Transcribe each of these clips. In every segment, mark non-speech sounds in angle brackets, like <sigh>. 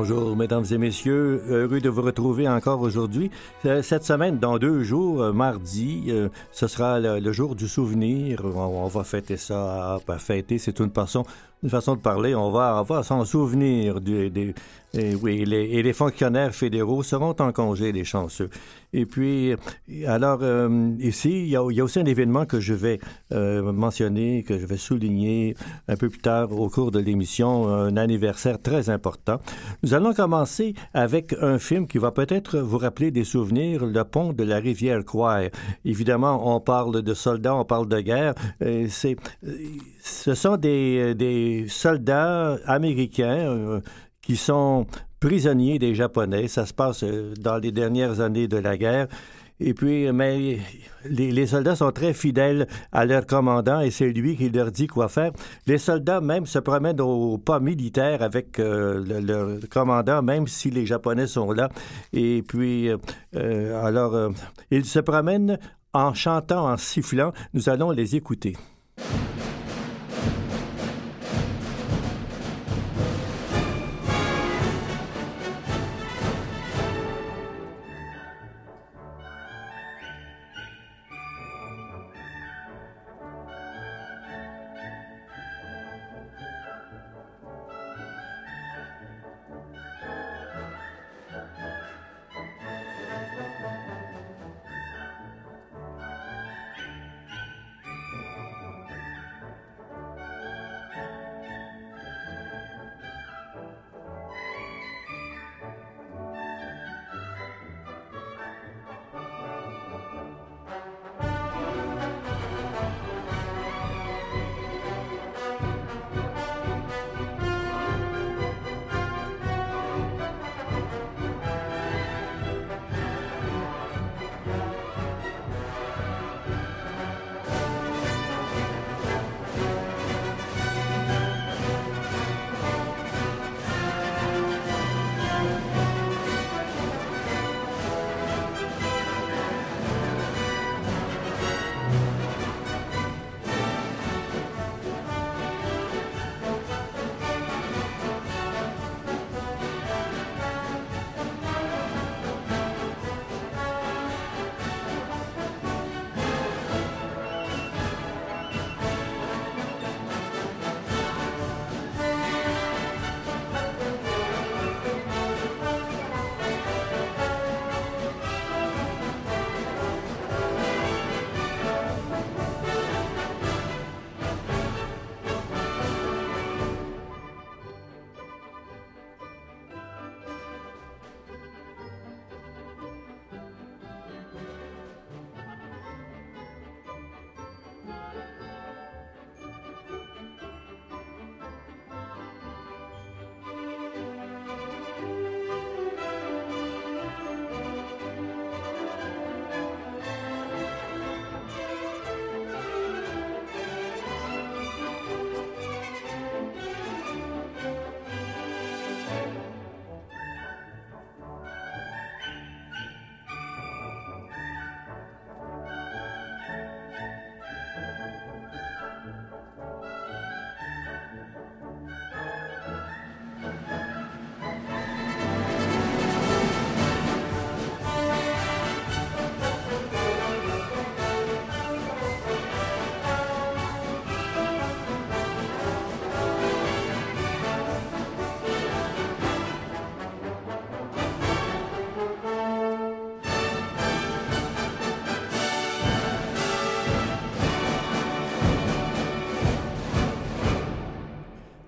Bonjour, mesdames et messieurs. Heureux de vous retrouver encore aujourd'hui. Euh, cette semaine, dans deux jours, euh, mardi, euh, ce sera le, jour du souvenir. On, va fêter ça. Fêter, c'est une façon, une façon de parler. On va, on va s'en souvenir du, des, et oui, les, fonctionnaires fédéraux seront en congé, les chanceux. Et puis, alors, euh, ici, il y, a, aussi un événement que je vais euh, mentionner, que je vais souligner un peu plus tard au cours de l'émission, un anniversaire très important. Nous allons commencer avec un film qui va peut-être vous rappeler des souvenirs, Le pont de la rivière Quai. Évidemment, on parle de soldats, on parle de guerre. C'est, ce sont des, soldats américains euh, qui sont prisonniers des Japonais. Ça se passe euh, dans les dernières années de la guerre. Et puis, mais les, soldats sont très fidèles à leur commandant et c'est lui qui leur dit quoi faire. Les soldats même se promènent au pas militaire avec euh, le, leur commandant, même si les Japonais sont là. Et puis, euh, alors, ils se promènent en chantant, en sifflant. Nous allons les écouter.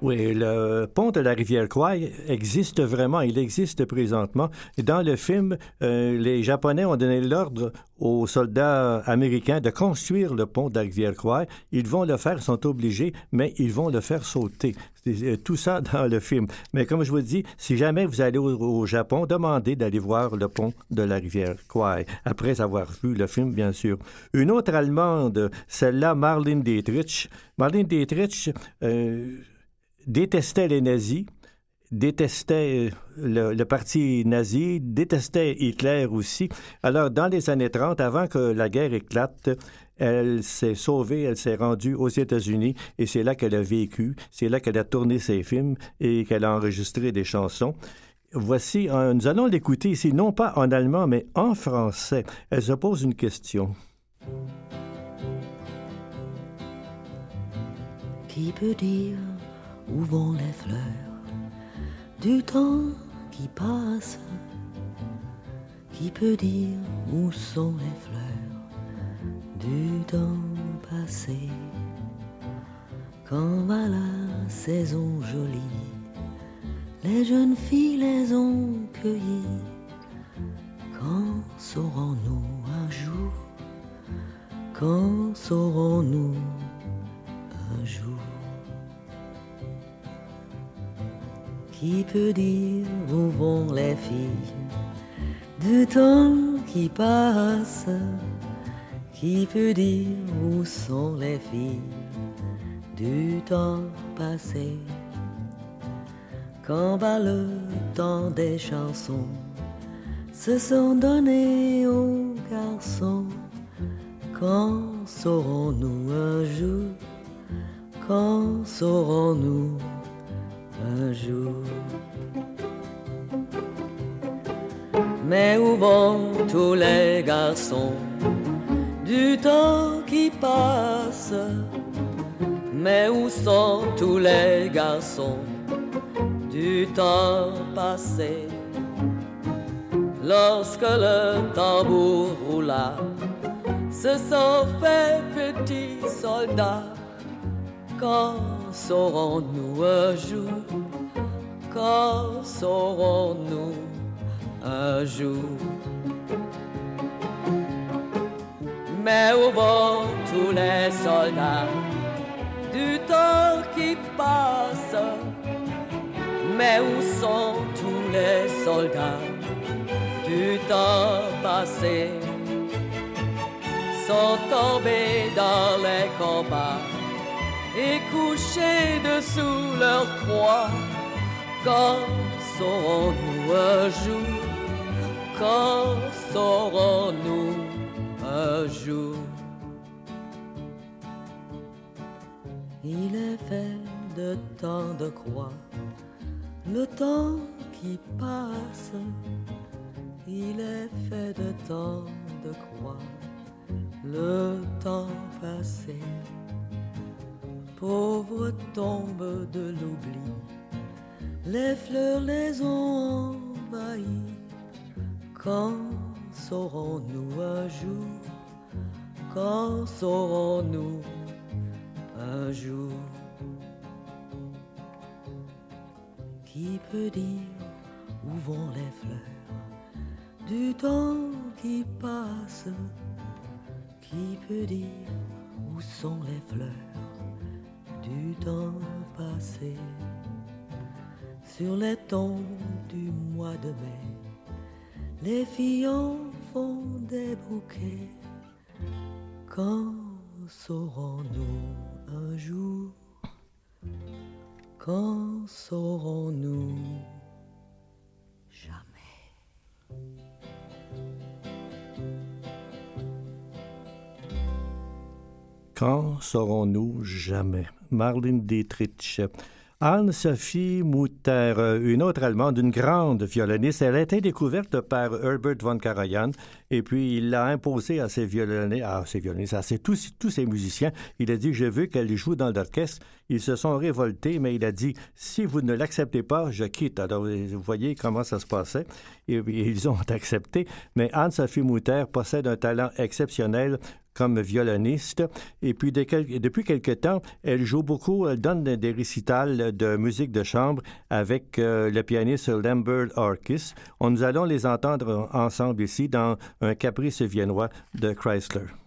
Oui, le pont de la rivière Kwai existe vraiment, il existe présentement. Dans le film, euh, les Japonais ont donné l'ordre aux soldats américains de construire le pont de la rivière Kwai. Ils vont le faire, sont obligés, mais ils vont le faire sauter. C'est tout ça <laughs> dans le film. Mais comme je vous dis, si jamais vous allez au, Japon, demandez d'aller voir le pont de la rivière Kwai, après avoir vu le film, bien sûr. Une autre Allemande, celle-là, Marlene Dietrich. Marlene Dietrich... Euh, détestait les nazis, détestait euh, le, parti nazi, détestait Hitler aussi. Alors, dans les années 30, avant que la guerre éclate, elle s'est sauvée, elle s'est rendue aux États-Unis et c'est là qu'elle a vécu, c'est là qu'elle a tourné ses films et qu'elle a enregistré des chansons. Voici, nous allons l'écouter ici, non pas en allemand, mais en français. Elle se pose une question. Qui peut dire où vont les fleurs du temps qui passe? Qui peut dire où sont les fleurs du temps passé? Quand va la saison jolie Les jeunes filles les ont cueillies. Quand saurons-nous un jour? Quand saurons-nous un jour? Qui peut dire où vont les filles. Du temps qui passe Qui peut dire où sont les filles. Du temps passé Quand va le temps des chansons se sont donnés aux garçons Quand saurons-nous un jour Quand saurons-nous un jour. Mais où vont tous les garçons du temps qui passe? Mais où sont tous les garçons du temps passé? Lorsque le tambour roula, se sont fait petits soldats saurons-nous un jour Quand saurons-nous un jour. Mais où vont tous les soldats du temps qui passe Mais où sont tous les soldats du temps passé? Sont tombés dans les combats et couchés dessous leur croix. Quand saurons-nous un jour Quand saurons-nous un jour? Il est fait de temps de croix, le temps qui passe. Il est fait de temps de croix, le temps passé pauvre tombe de l'oubli, les fleurs les ont envahies. Quand saurons-nous un jour Quand saurons-nous un jour? Qui peut dire où vont les fleurs? Du temps qui passe Qui peut dire où sont les fleurs? Du temps passé sur les tons du mois de mai. Les filles en font des bouquets. Quand saurons-nous un jour? Quand saurons-nous Quand saurons-nous jamais? Marlene Dietrich. Anne-Sophie Mutter, une autre Allemande, une grande violoniste, elle a été découverte par Herbert von Karajan Et puis, il l'a imposé à ses violonistes, à ses violonistes, à tous, tous ses musiciens. Il a dit, je veux qu'elle joue dans l'orchestre. Ils se sont révoltés, mais il a dit, si vous ne l'acceptez pas, je quitte. Alors, vous voyez comment ça se passait. Et, ils ont <laughs> accepté. Mais Anne-Sophie Mouter possède un talent exceptionnel comme violoniste. Et puis, depuis quelque temps, elle joue beaucoup, elle donne des récitals de musique de chambre avec euh, le pianiste Lambert Orkis. Nous allons les entendre ensemble ici dans un caprice viennois de Chrysler.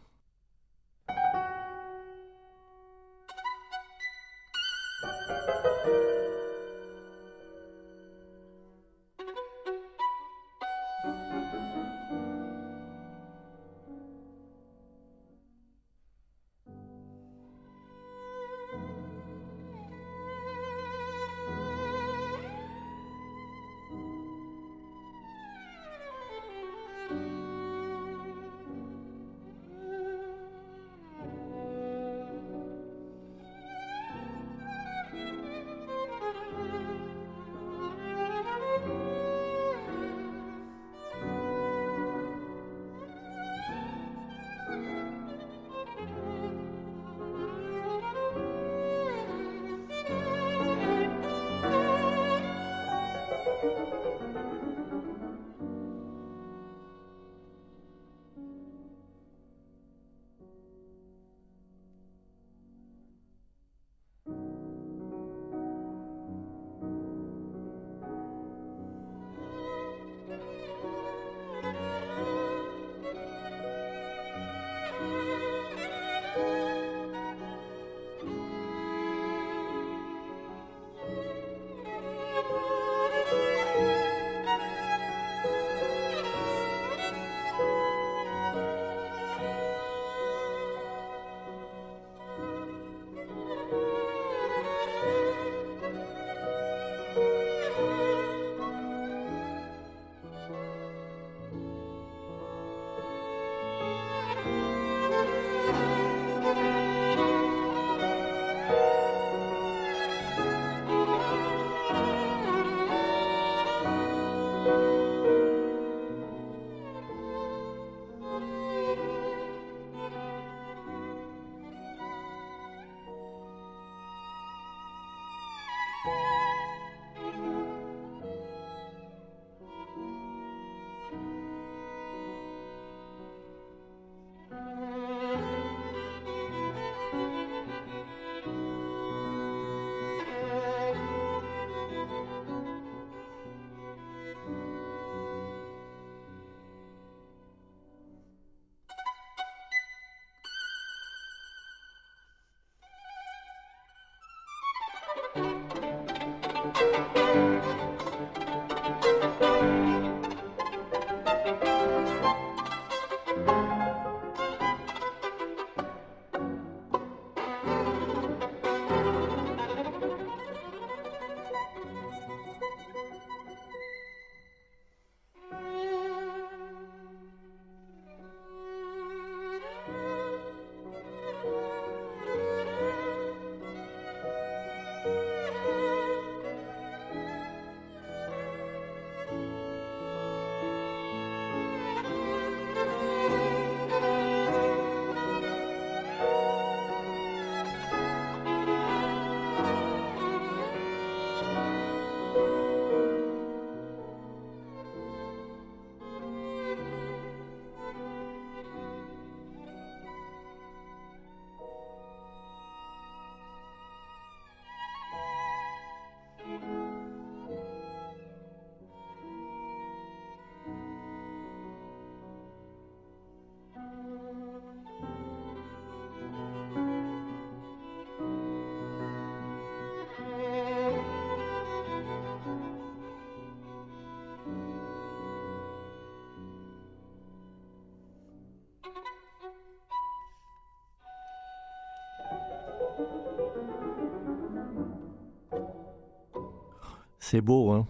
C'est beau, hein?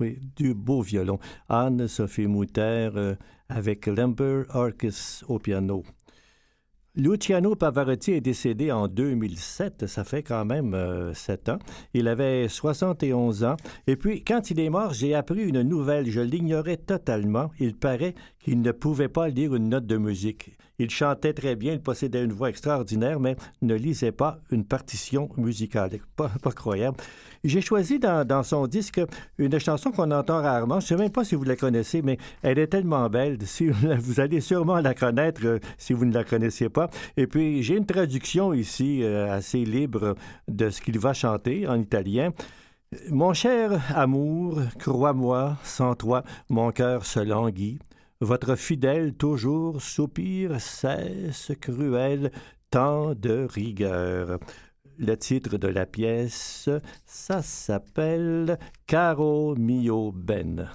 Oui, du beau violon. Anne-Sophie Mouter euh, avec Lambert Arcus au piano. Luciano Pavarotti est décédé en 2007, ça fait quand même euh, sept ans. Il avait 71 ans. Et puis, quand il est mort, j'ai appris une nouvelle, je l'ignorais totalement. Il paraît qu'il ne pouvait pas lire une note de musique. Il chantait très bien, il possédait une voix extraordinaire, mais ne lisait pas une partition musicale. <laughs> Pas, pas croyable. J'ai choisi dans, son disque une chanson qu'on entend rarement. Je ne sais même pas si vous la connaissez, mais elle est tellement belle. Si vous allez sûrement la connaître euh, si vous ne la connaissiez pas. Et puis, j'ai une traduction ici euh, assez libre de ce qu'il va chanter en italien. Mon cher amour, crois-moi, sans toi, mon cœur se languit. Votre fidèle toujours soupir cesse cruel, tant de rigueur. Le titre de la pièce, ça s'appelle Caro mio ben.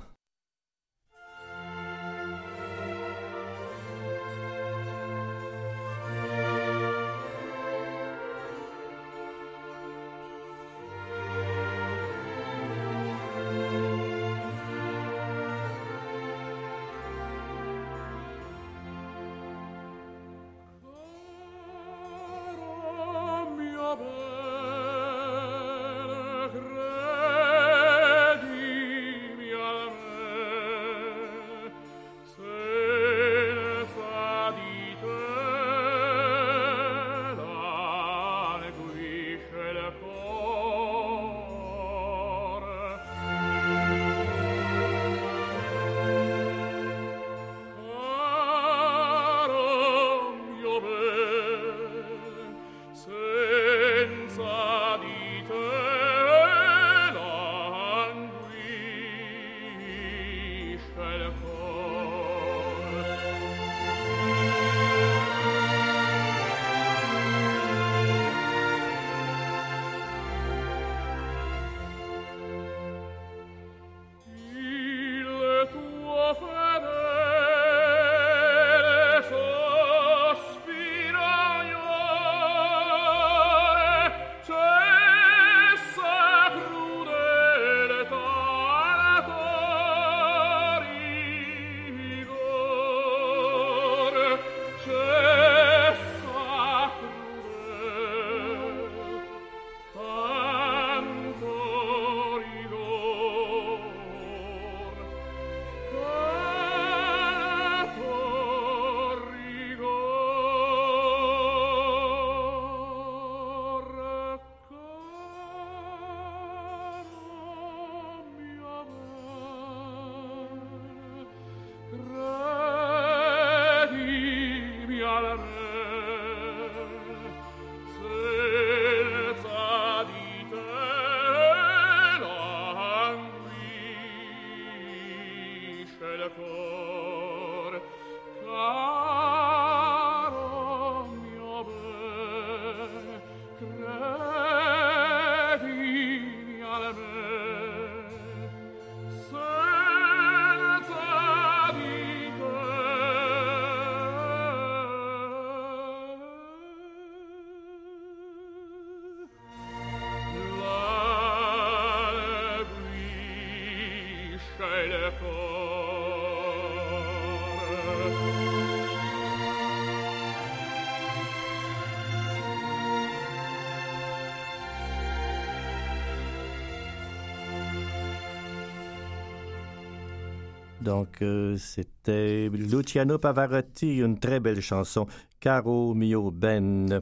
Donc, euh, c'était Luciano Pavarotti, une très belle chanson, Caro mio ben.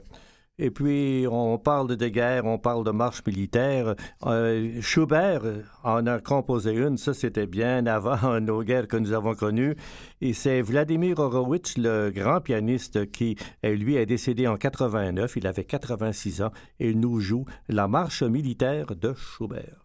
Et puis, on parle de guerre, on parle de marche militaire. Euh, Schubert en a composé une, ça c'était bien avant <laughs> nos guerres que nous avons connues. Et c'est Vladimir Horowitz, le grand pianiste, qui, lui, est décédé en 89. Il avait 86 ans et nous joue la marche militaire de Schubert.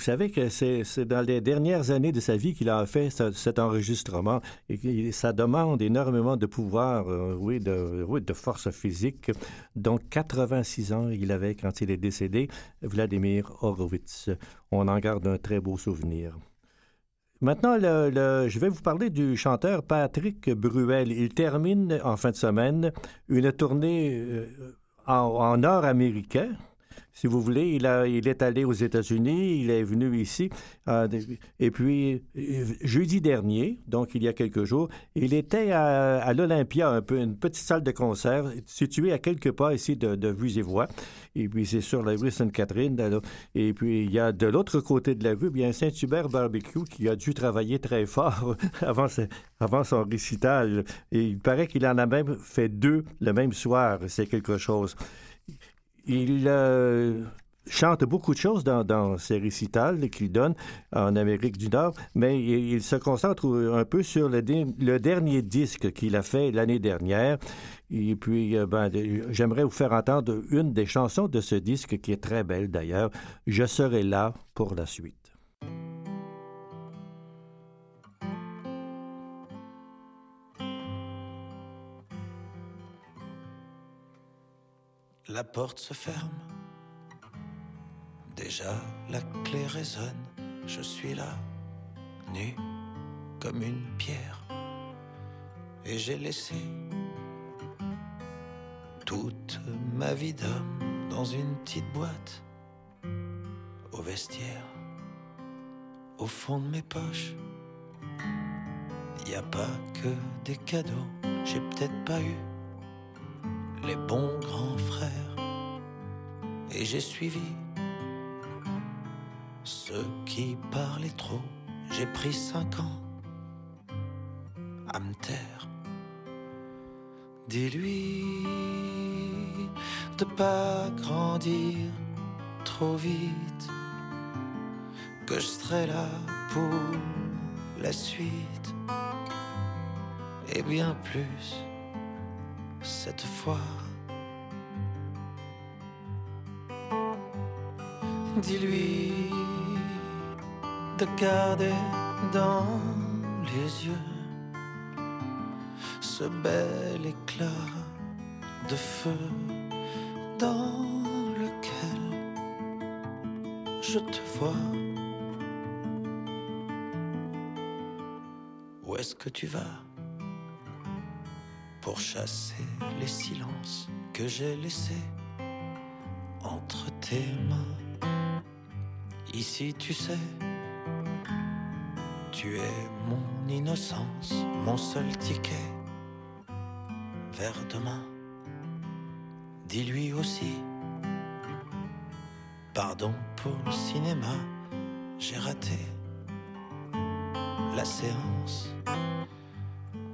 Savez que c'est dans les dernières années de sa vie qu'il a fait cet enregistrement et ça demande énormément de pouvoir, euh, oui, de, oui, de force physique. Donc, 86 ans il avait quand il est décédé, Vladimir Horowitz. On en garde un très beau souvenir. Maintenant, je vais vous parler du chanteur Patrick Bruel. Il termine en fin de semaine une tournée euh, en, en nord américain si vous voulez. Il, a, il est allé aux États-Unis, il est venu ici. Euh, et puis, euh, jeudi dernier, donc il y a quelques jours, il était à, l'Olympia, un peu, une petite salle de concert située à quelques pas ici de, de Vues et Voix. Et puis, c'est sur la rue Sainte-Catherine. Et puis, il y a de l'autre côté de la rue, bien Saint-Hubert Barbecue qui a dû travailler très fort <laughs> avant, avant son récital. Et il paraît qu'il en a même fait deux le même soir. C'est quelque chose. Il euh, chante beaucoup de choses dans, ses récitals qu'il donne en Amérique du Nord, mais il, se concentre un peu sur le, dernier disque qu'il a fait l'année dernière. Et puis, euh, ben, j'aimerais vous faire entendre une des chansons de ce disque qui est très belle d'ailleurs. Je serai là pour la suite. La porte se ferme. Déjà la clé résonne. Je suis là, nu comme une pierre. Et j'ai laissé toute ma vie d'homme dans une petite boîte au vestiaire. Au fond de mes poches, y a pas que des cadeaux. J'ai peut-être pas eu les bons grands frères. Et j'ai suivi ceux qui parlaient trop. J'ai pris cinq ans à me taire. Dis-lui de pas grandir trop vite, que je serai là pour la suite et bien plus cette fois. Dis-lui de garder dans les yeux ce bel éclat de feu dans lequel je te vois. Où est-ce que tu vas pour chasser les silences que j'ai laissés entre tes mains? Ici, tu sais, tu es mon innocence, mon seul ticket vers demain. Dis-lui aussi, pardon pour le cinéma, j'ai raté la séance.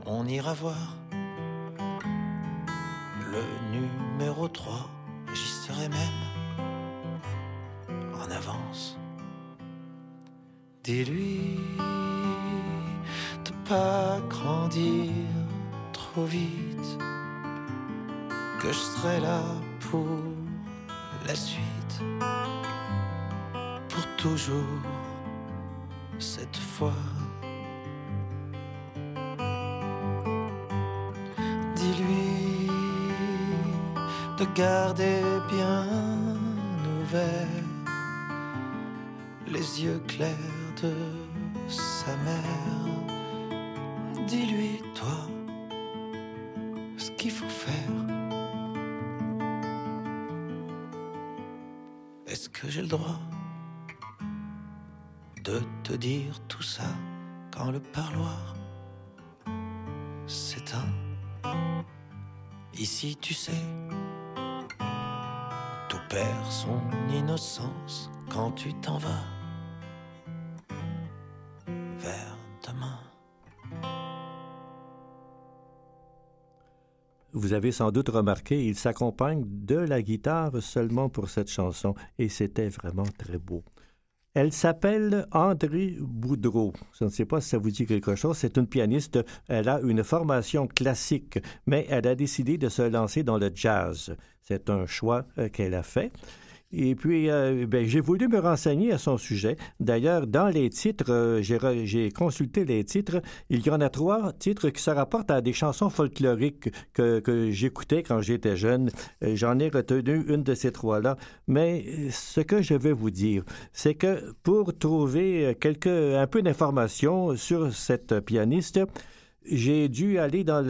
On ira voir numéro 3, j'y serai même Dis-lui de pas grandir trop vite, que je serai là pour la suite, pour toujours cette fois. de garder bien ouverts les yeux clairs de sa mère. Vous avez sans doute remarqué, il s'accompagne de la guitare seulement pour cette chanson et c'était vraiment très beau. Elle s'appelle André Boudreau. Je ne sais pas si ça vous dit quelque chose. C'est une pianiste. Elle a une formation classique, mais elle a décidé de se lancer dans le jazz. C'est un choix euh, qu'elle a fait. Et puis, euh, ben, j'ai voulu me renseigner à son sujet. D'ailleurs, dans les titres, euh, j'ai consulté les titres. Il y en a trois titres qui se rapportent à des chansons folkloriques que, j'écoutais quand j'étais jeune. J'en ai retenu une de ces trois-là. Mais ce que je vais vous dire, c'est que pour trouver quelques, un peu d'informations sur cette pianiste, j'ai dû aller dans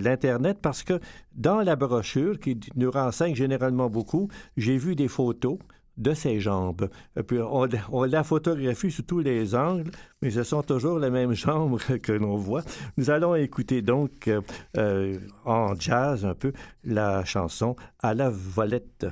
l'Internet parce que dans la brochure, qui nous renseigne généralement beaucoup, j'ai vu des photos de ses jambes. puis on, la photographie sous tous les angles, mais ce sont toujours les mêmes <laughs> jambes que l'on voit. Nous allons écouter donc euh, en jazz un peu la chanson à la volette.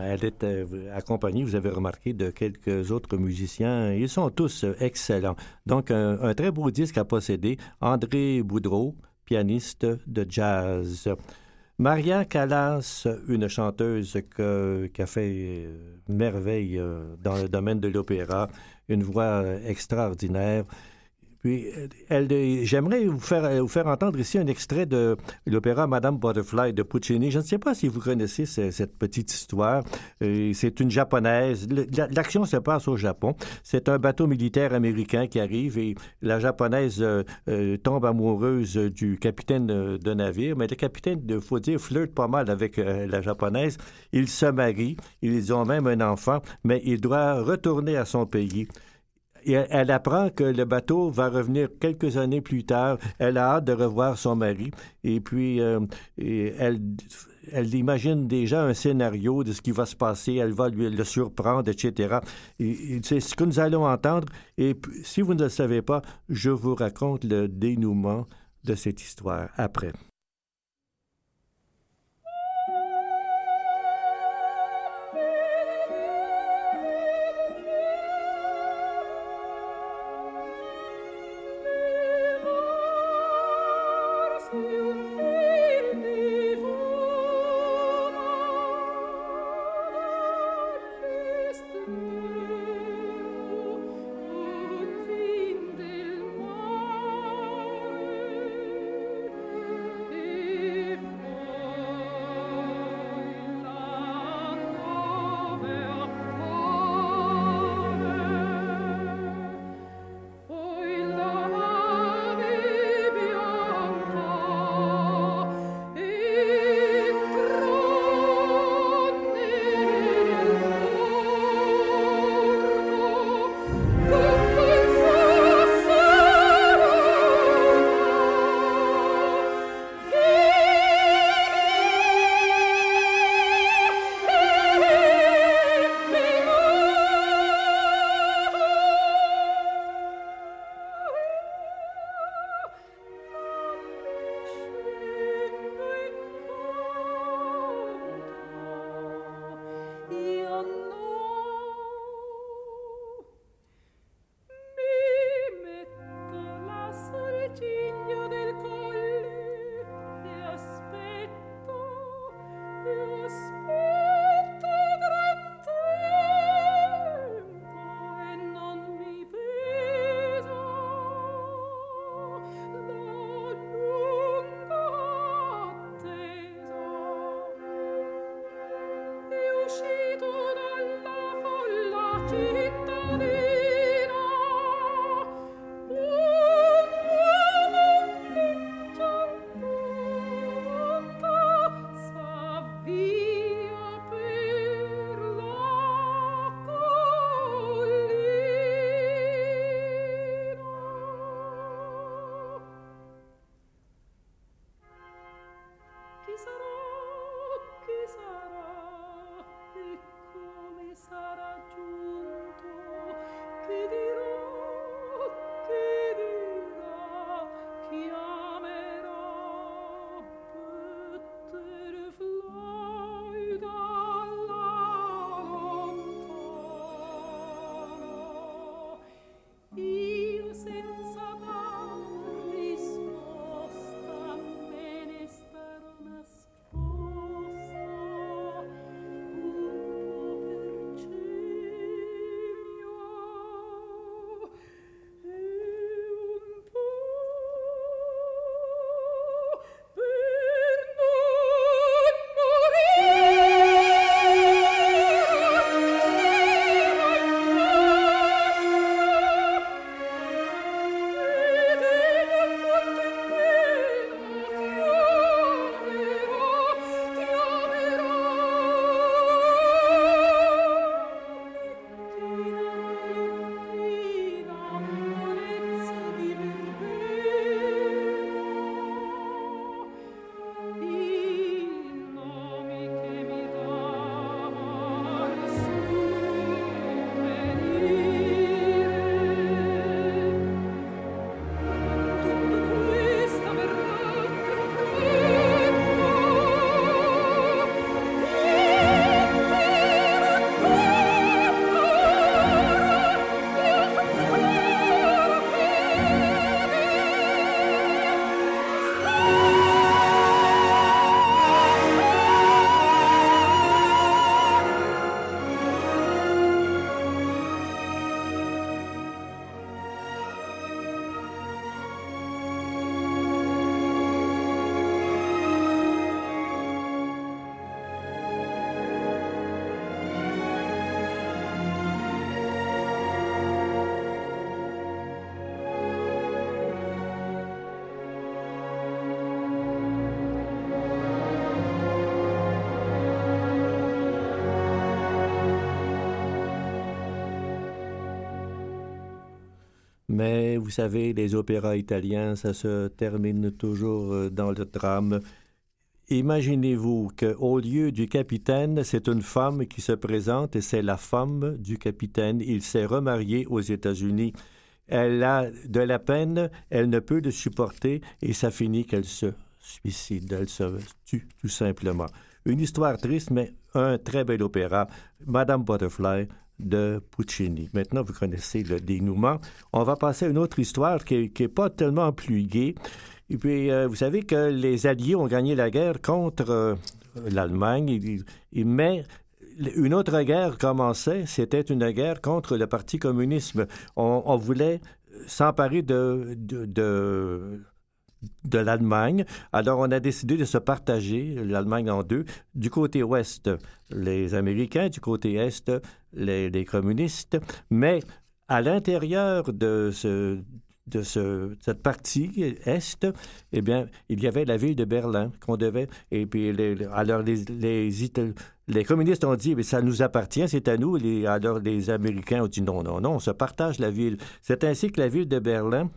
Elle est euh, accompagnée, vous avez remarqué, de quelques autres musiciens. Ils sont tous euh, excellents. Donc, un, très beau disque à posséder. André Boudreau, pianiste de jazz. Maria Callas, une chanteuse qui a fait merveille dans le domaine de l'opéra, une voix extraordinaire. Puis, elle, j'aimerais vous faire, vous faire entendre ici un extrait de l'opéra Madame Butterfly de Puccini. Je ne sais pas si vous connaissez cette petite histoire. Euh, c'est une japonaise. L'action se passe au Japon. C'est un bateau militaire américain qui arrive et la japonaise euh, euh, tombe amoureuse du capitaine de navire. Mais le capitaine, il faut dire, flirte pas mal avec la japonaise. Ils se marient. Ils ont même un enfant, mais il doit retourner à son pays elle apprend que le bateau va revenir quelques années plus tard. Elle a hâte de revoir son mari. Et puis, euh, elle, imagine déjà un scénario de ce qui va se passer. Elle va lui, le surprendre, etc. c'est ce que nous allons entendre. Et si vous ne le savez pas, je vous raconte le dénouement de cette histoire après. Vous savez, les opéras italiens, ça se termine toujours euh, dans le drame. Imaginez-vous qu'au lieu du capitaine, c'est une femme qui se présente et c'est la femme du capitaine. Il s'est remarié aux États-Unis. Elle a de la peine, elle ne peut le supporter et ça finit qu'elle se suicide, elle se tue tout simplement. Une histoire triste, mais un très bel opéra, Madame Butterfly de Puccini. Maintenant, vous connaissez le dénouement. On va passer à une autre histoire qui n'est pas tellement plus gaie. Et puis, euh, vous savez que les Alliés ont gagné la guerre contre euh, l'Allemagne, mais une autre guerre commençait, c'était une guerre contre le Parti communisme. On, voulait s'emparer de, de de l'Allemagne. Alors, on a décidé de se partager l'Allemagne en deux. Du côté ouest, les Américains, du côté est, les, communistes. Mais à l'intérieur de ce de ce, cette partie est, eh bien, il y avait la ville de Berlin qu'on devait. Et puis, les, alors, les, les, communistes ont dit, mais ça nous appartient, c'est à nous. Alors, les Américains ont dit non, non, non, on se partage la ville. C'est ainsi que la ville de Berlin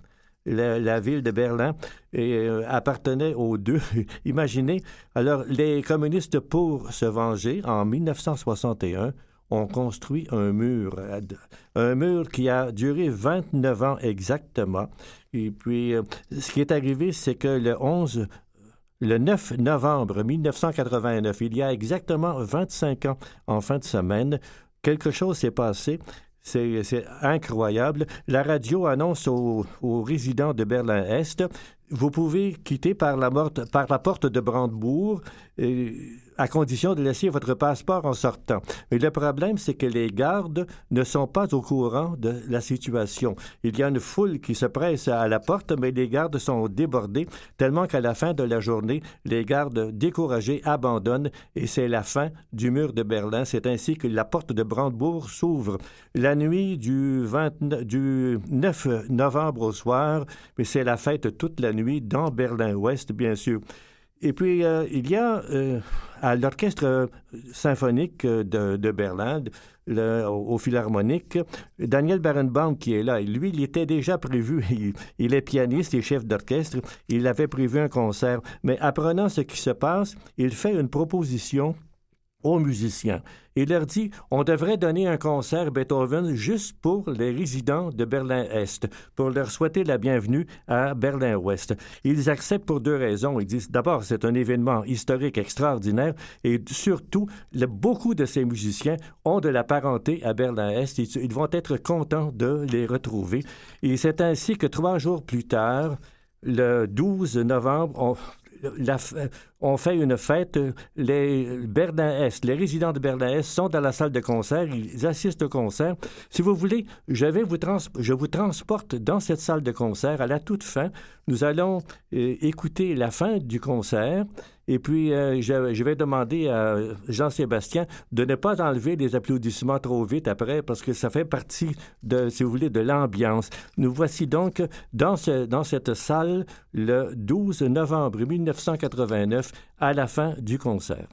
la, ville de Berlin euh, appartenait aux deux. <laughs> Imaginez. Alors, les communistes, pour se venger, en 1961, ont construit un mur, un mur qui a duré 29 ans exactement. Et puis, euh, ce qui est arrivé, c'est que le 11 le 9 novembre 1989, il y a exactement 25 ans, en fin de semaine, quelque chose s'est passé. C'est incroyable. La radio annonce aux, résidents de Berlin-Est, vous pouvez quitter par la, par la porte de Brandebourg. À condition de laisser votre passeport en sortant. Mais le problème, c'est que les gardes ne sont pas au courant de la situation. Il y a une foule qui se presse à la porte, mais les gardes sont débordés, tellement qu'à la fin de la journée, les gardes découragés abandonnent et c'est la fin du mur de Berlin. C'est ainsi que la porte de Brandebourg s'ouvre. La nuit du, 29, du 9 novembre au soir, mais c'est la fête toute la nuit dans Berlin-Ouest, bien sûr. Et puis, euh, il y a euh, à l'Orchestre symphonique de, Berlin, au, Philharmonique, Daniel Barenbaum qui est là. Lui, il était déjà prévu, <laughs> il, est pianiste et chef d'orchestre, il avait prévu un concert. Mais apprenant ce qui se passe, il fait une proposition aux musiciens. Il leur dit on devrait donner un concert Beethoven juste pour les résidents de Berlin-Est, pour leur souhaiter la bienvenue à Berlin-Ouest. Ils acceptent pour deux raisons. Ils disent d'abord, c'est un événement historique extraordinaire et surtout, beaucoup de ces musiciens ont de la parenté à Berlin-Est. Ils, vont être contents de les retrouver. Et c'est ainsi que trois jours plus tard, le 12 novembre, on, la, on fait une fête. Les Berlin-Est, les résidents de Berlin-Est sont dans la salle de concert, ils assistent au concert. Si vous voulez, je, vais vous je vous transporte dans cette salle de concert. À la toute fin, nous allons euh, écouter la fin du concert. Et puis, euh, je, vais demander à Jean-Sébastien de ne pas enlever les applaudissements trop vite après, parce que ça fait partie de, si vous voulez, de l'ambiance. Nous voici donc dans, dans cette salle le 12 novembre 1989 à la fin du concert.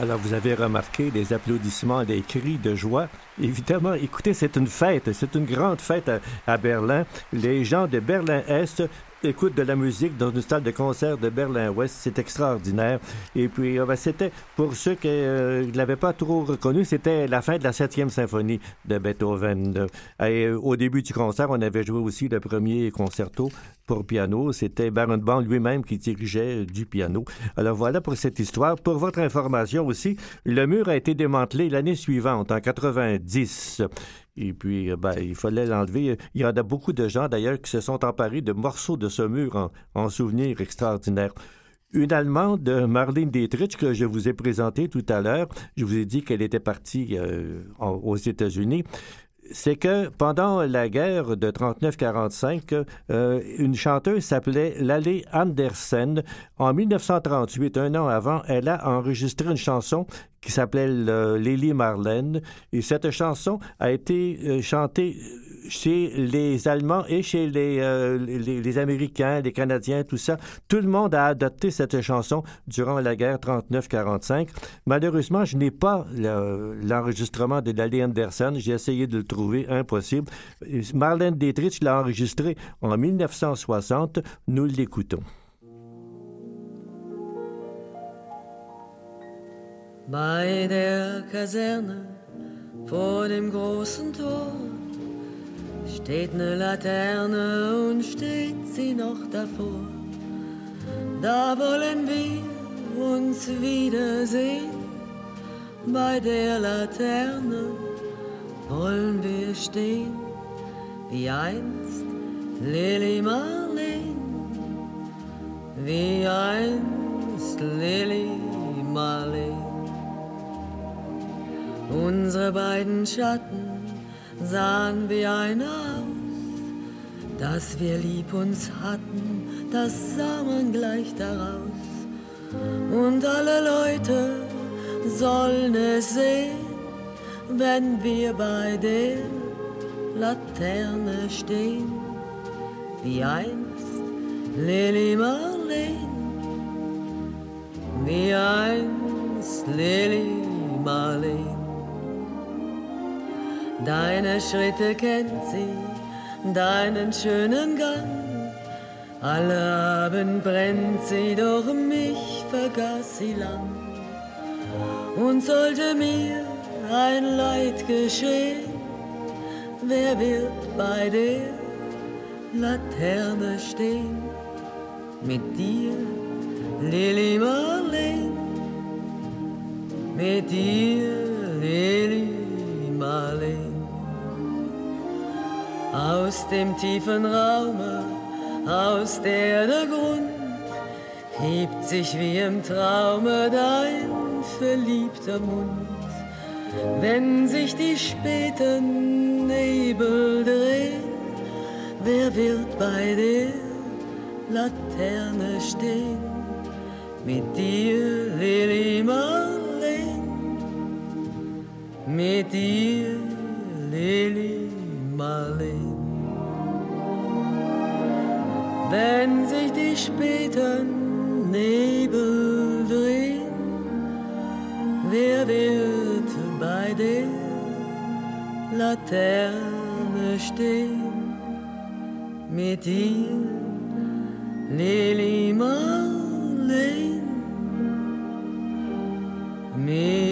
Alors, vous avez remarqué des applaudissements, des cris de joie. Évidemment, écoutez, c'est une fête, c'est une grande fête à, Berlin. Les gens de Berlin-Est écoutent de la musique dans une salle de concert de Berlin-Ouest. C'est extraordinaire. Et puis, euh, ben, c'était, pour ceux qui euh, ne l'avaient pas trop reconnu, c'était la fin de la septième symphonie de Beethoven. Et, euh, au début du concert, on avait joué aussi le premier concerto pour piano. C'était Baron lui-même qui dirigeait du piano. Alors voilà pour cette histoire. Pour votre information aussi, le mur a été démantelé l'année suivante, en 90. Et puis, euh, ben, il fallait l'enlever. Il y en a beaucoup de gens, d'ailleurs, qui se sont emparés de morceaux de ce mur en, souvenir extraordinaire. Une Allemande, Marlene Dietrich, que je vous ai présentée tout à l'heure, je vous ai dit qu'elle était partie euh, aux États-Unis c'est que pendant la guerre de 39-45, euh, une chanteuse s'appelait Lale Andersen. En 1938, un an avant, elle a enregistré une chanson qui s'appelait Lily Marlène. Et cette chanson a été euh, chantée chez les Allemands et chez les, euh, les, les, Américains, les Canadiens, tout ça, tout le monde a adopté cette chanson durant la guerre 39-45. Malheureusement, je n'ai pas l'enregistrement de Lally Anderson. J'ai essayé de le trouver, impossible. Marlène Dietrich l'a enregistré en 1960. Nous l'écoutons. Bei Kaserne vor dem großen Tor steht ne Laterne und steht sie noch davor. Da wollen wir uns wiedersehen. Bei der Laterne wollen wir stehen, wie einst Lily Marlene, wie einst Lily Marlene. Unsere beiden Schatten sahen wie ein aus, dass wir lieb uns hatten, das sah man gleich daraus. Und alle Leute sollen es sehen, wenn wir bei der Laterne stehen, wie einst Lily Marlene, wie einst Lily Marlene. Deine Schritte kennt sie, deinen schönen Gang. Alle Abend brennt sie, doch mich vergaß sie lang. Und sollte mir ein Leid geschehen, wer wird bei der Laterne stehen? Mit dir, Lili Marlene, mit dir, Aus dem tiefen Raume, aus der der Grund hebt sich wie im Traume dein verliebter Mund. Wenn sich die späten Nebel drehen, wer wird bei der Laterne stehen? Mit dir, Lili Marlene, mit dir, Lili Marlene. Wenn sich die späten Nebel drehen, wer wird bei der Laterne stehen? Mit dir, Lili Marlene, mit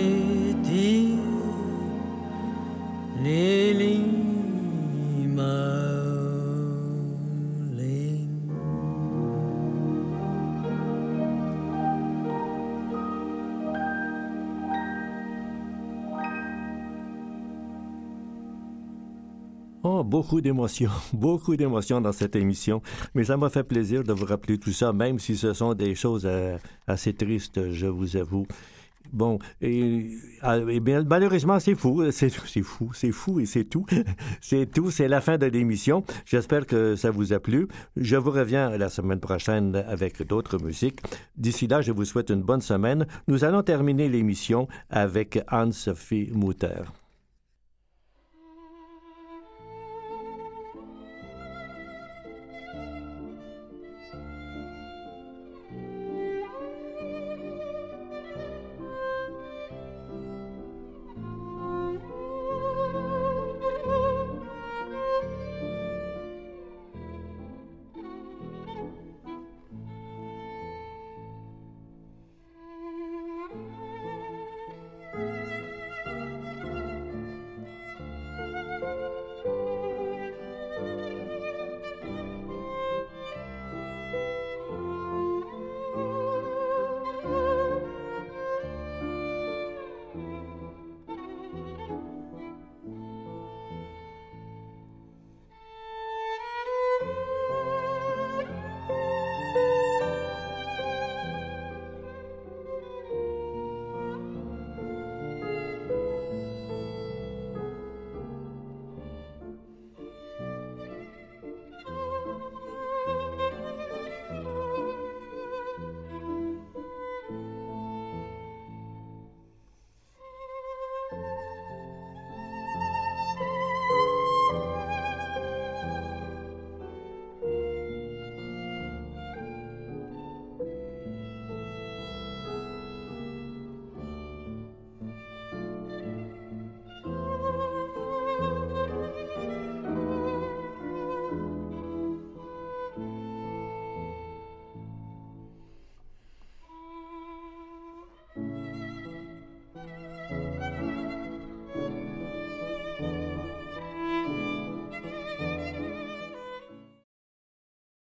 beaucoup d'émotions, <laughs> beaucoup d'émotions dans cette émission. Mais ça m'a fait plaisir de vous rappeler tout ça, même si ce sont des choses euh, assez tristes, je vous avoue. Bon, et, ah, et bien, malheureusement, c'est fou, c'est fou, c'est fou et c'est tout. <laughs> c'est tout, c'est la fin de l'émission. J'espère que ça vous a plu. Je vous reviens la semaine prochaine avec d'autres musiques. D'ici là, je vous souhaite une bonne semaine. Nous allons terminer l'émission avec Anne-Sophie Mutter.